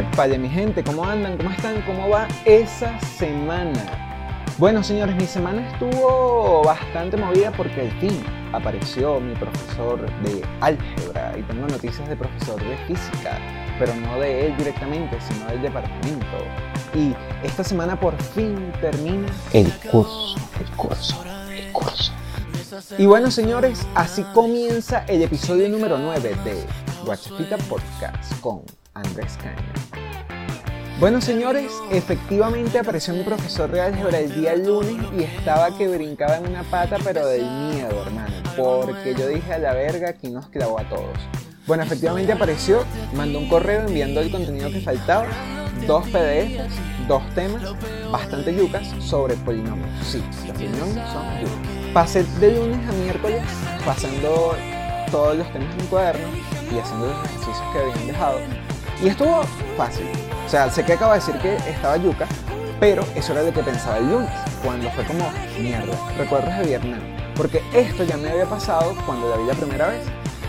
Épale, mi gente, ¿cómo andan? ¿Cómo están? ¿Cómo va esa semana? Bueno, señores, mi semana estuvo bastante movida porque al fin apareció mi profesor de álgebra y tengo noticias de profesor de física, pero no de él directamente, sino del departamento. Y esta semana por fin termina el curso, el curso, el curso. Y bueno, señores, así comienza el episodio número 9 de Guachafita Podcast con Andrés Caña. Bueno, señores, efectivamente apareció mi profesor de álgebra el día lunes y estaba que brincaba en una pata, pero del miedo, hermano, porque yo dije a la verga que nos clavó a todos. Bueno, efectivamente apareció, mandó un correo enviando el contenido que faltaba, dos PDFs, dos temas, bastante yucas sobre polinomios. Sí, los polinomios son yucas. Pasé de lunes a miércoles pasando todos los temas en cuaderno y haciendo los ejercicios que habían dejado. Y estuvo fácil. O sea, sé que acabo de decir que estaba yuca, pero eso era lo que pensaba el lunes, cuando fue como mierda, recuerdos de Vietnam. Porque esto ya me había pasado cuando la vi la primera vez.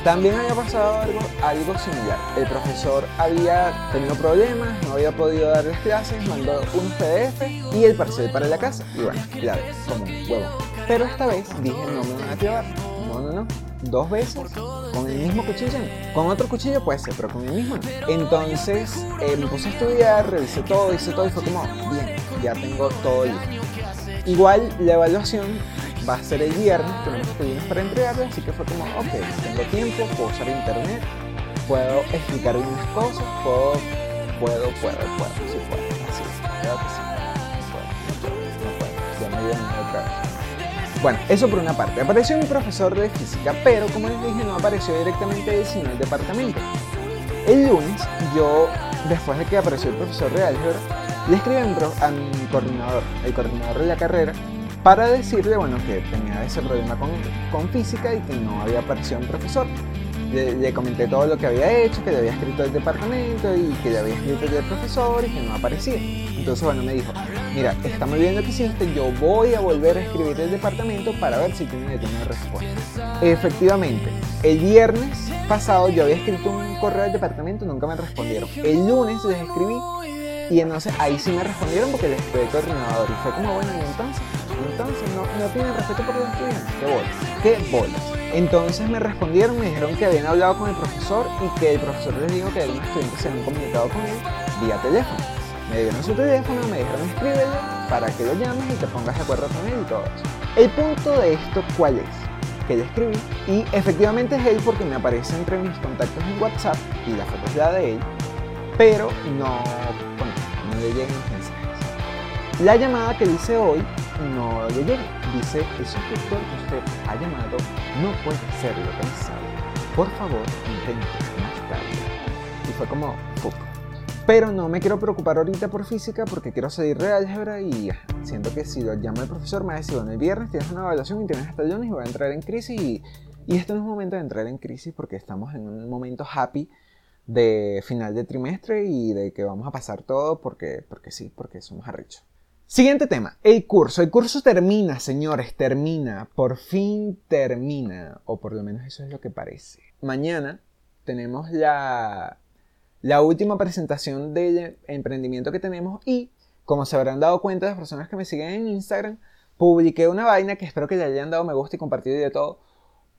También había pasado algo, similar. El profesor había tenido problemas, no había podido dar las clases, mandó un PDF y el parcel para la casa. Y bueno, ves, como un huevo. Pero esta vez dije, no me van a clavar. No, no, no. Dos veces con el mismo cuchillo. Con otro cuchillo puede ser, pero con el mismo. Entonces eh, me puse a estudiar, revisé todo, hice todo y fue como, bien, ya tengo todo listo. Igual la evaluación va a ser el viernes, tenemos estudios para entregarla, así que fue como, ok, tengo tiempo, puedo usar internet, puedo explicar unas cosas, puedo, puedo, puedo, puedo, sí puedo, así, creo que sí. No puedo, no puedo, ya me miedo otra vez. Bueno, eso por una parte. Apareció mi profesor de física, pero como les dije, no apareció directamente sino el departamento. El lunes, yo, después de que apareció el profesor de álgebra, le escribí a mi coordinador, el coordinador de la carrera, para decirle, bueno, que tenía ese problema con, con física y que no había aparecido un profesor. Le, comenté todo lo que había hecho, que le había escrito el departamento y que le había escrito el profesor y que no aparecía. Entonces, bueno, me dijo, mira, está muy bien lo que hiciste, yo voy a volver a escribir el departamento para ver si tiene alguna respuesta. Efectivamente, el viernes pasado yo había escrito un correo al departamento, nunca me respondieron. El lunes les escribí y entonces ahí sí me respondieron porque les al coordinador y fue como, bueno, y entonces, entonces no, no tienen respeto por los estudiantes, qué bolas, qué bolas. Entonces me respondieron, me dijeron que habían hablado con el profesor y que el profesor les dijo que algunos estudiantes se habían comunicado con él vía teléfono. Me dieron su teléfono, me dijeron escríbelo para que lo llames y te pongas de acuerdo con él y todo eso. El punto de esto, ¿cuál es? Que le escribí y efectivamente es él porque me aparece entre mis contactos en WhatsApp y la foto es la de él, pero no, bueno, no le llegan los mensajes. La llamada que dice hoy no le llega. Dice, el suscriptor que usted ha llamado no puede ser localizado. Por favor, intente más tarde. Y fue como, fuck. Pero no me quiero preocupar ahorita por física porque quiero salir de álgebra y siento que si lo llama el profesor me va a bueno, el viernes tienes una evaluación y tienes hasta el lunes y voy a entrar en crisis y, y este no es momento de entrar en crisis porque estamos en un momento happy de final de trimestre y de que vamos a pasar todo porque, porque sí, porque somos arrechos. Siguiente tema, el curso. El curso termina, señores, termina. Por fin termina. O por lo menos eso es lo que parece. Mañana tenemos la, la última presentación del emprendimiento que tenemos y, como se habrán dado cuenta las personas que me siguen en Instagram, publiqué una vaina que espero que le hayan dado me gusta y compartido y de todo,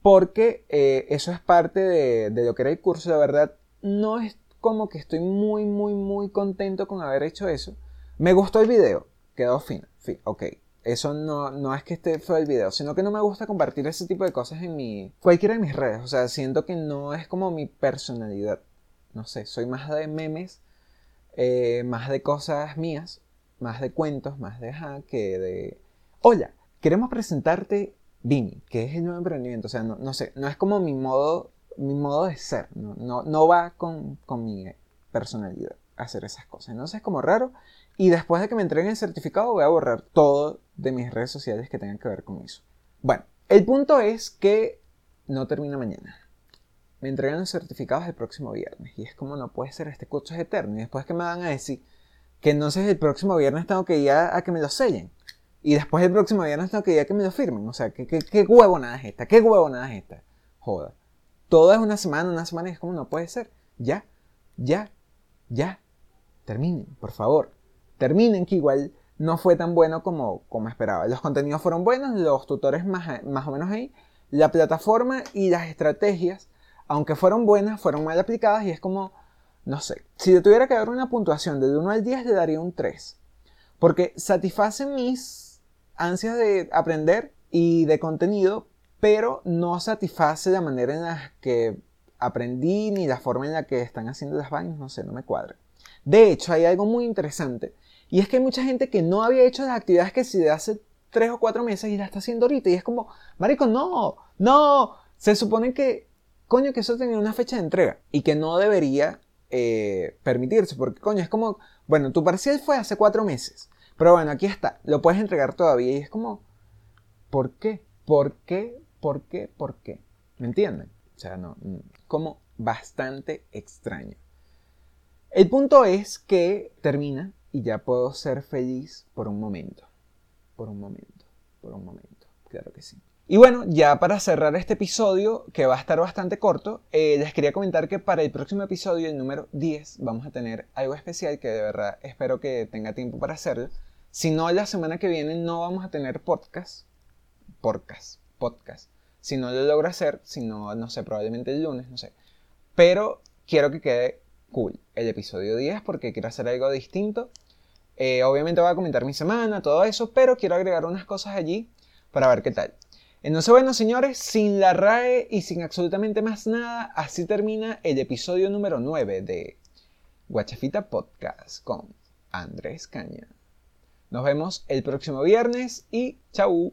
porque eh, eso es parte de, de lo que era el curso. De verdad, no es como que estoy muy, muy, muy contento con haber hecho eso. Me gustó el video, quedó fino, fin, ok. Eso no, no es que esté feo el video, sino que no me gusta compartir ese tipo de cosas en mi, cualquiera de mis redes. O sea, siento que no es como mi personalidad. No sé, soy más de memes, eh, más de cosas mías, más de cuentos, más de ajá, que de... Hola, queremos presentarte Vini, que es el nuevo emprendimiento. O sea, no, no sé, no es como mi modo, mi modo de ser. No, no, no va con, con mi personalidad hacer esas cosas. Entonces es como raro. Y después de que me entreguen el certificado voy a borrar todo de mis redes sociales que tengan que ver con eso. Bueno, el punto es que no termina mañana. Me entregan los certificados el próximo viernes. Y es como no puede ser, este curso es eterno. Y después que me van a decir que entonces el próximo viernes tengo que ir a, que me lo sellen. Y después el próximo viernes tengo que ir a que me lo firmen. O sea, ¿qué, qué, qué huevonada es esta? ¿Qué huevonada es esta? Joda. Todo es una semana, una semana y es como no puede ser. Ya, ya, ya, terminen, por favor. Terminen, que igual no fue tan bueno como, como esperaba. Los contenidos fueron buenos, los tutores más, más o menos ahí. La plataforma y las estrategias, aunque fueron buenas, fueron mal aplicadas y es como, no sé, si yo tuviera que dar una puntuación del 1 al 10 le daría un 3. Porque satisface mis ansias de aprender y de contenido, pero no satisface la manera en la que aprendí ni la forma en la que están haciendo las vainas, no sé, no me cuadra. De hecho, hay algo muy interesante, y es que hay mucha gente que no había hecho las actividades que si de hace tres o cuatro meses y la está haciendo ahorita, y es como, marico, no, no, se supone que, coño, que eso tenía una fecha de entrega y que no debería eh, permitirse, porque coño, es como, bueno, tu parcial fue hace cuatro meses, pero bueno, aquí está, lo puedes entregar todavía, y es como, ¿por qué? ¿Por qué? ¿Por qué? ¿Por qué? ¿Me entienden? O sea, no, como bastante extraño. El punto es que termina y ya puedo ser feliz por un momento. Por un momento, por un momento, claro que sí. Y bueno, ya para cerrar este episodio, que va a estar bastante corto, eh, les quería comentar que para el próximo episodio, el número 10, vamos a tener algo especial que de verdad espero que tenga tiempo para hacerlo. Si no, la semana que viene no vamos a tener podcast. Podcast, podcast. Si no lo logro hacer, si no, no sé, probablemente el lunes, no sé. Pero quiero que quede cool el episodio 10 porque quiero hacer algo distinto. Eh, obviamente voy a comentar mi semana, todo eso, pero quiero agregar unas cosas allí para ver qué tal. Entonces, bueno, señores, sin la RAE y sin absolutamente más nada, así termina el episodio número 9 de Guachafita Podcast con Andrés Caña. Nos vemos el próximo viernes y chau.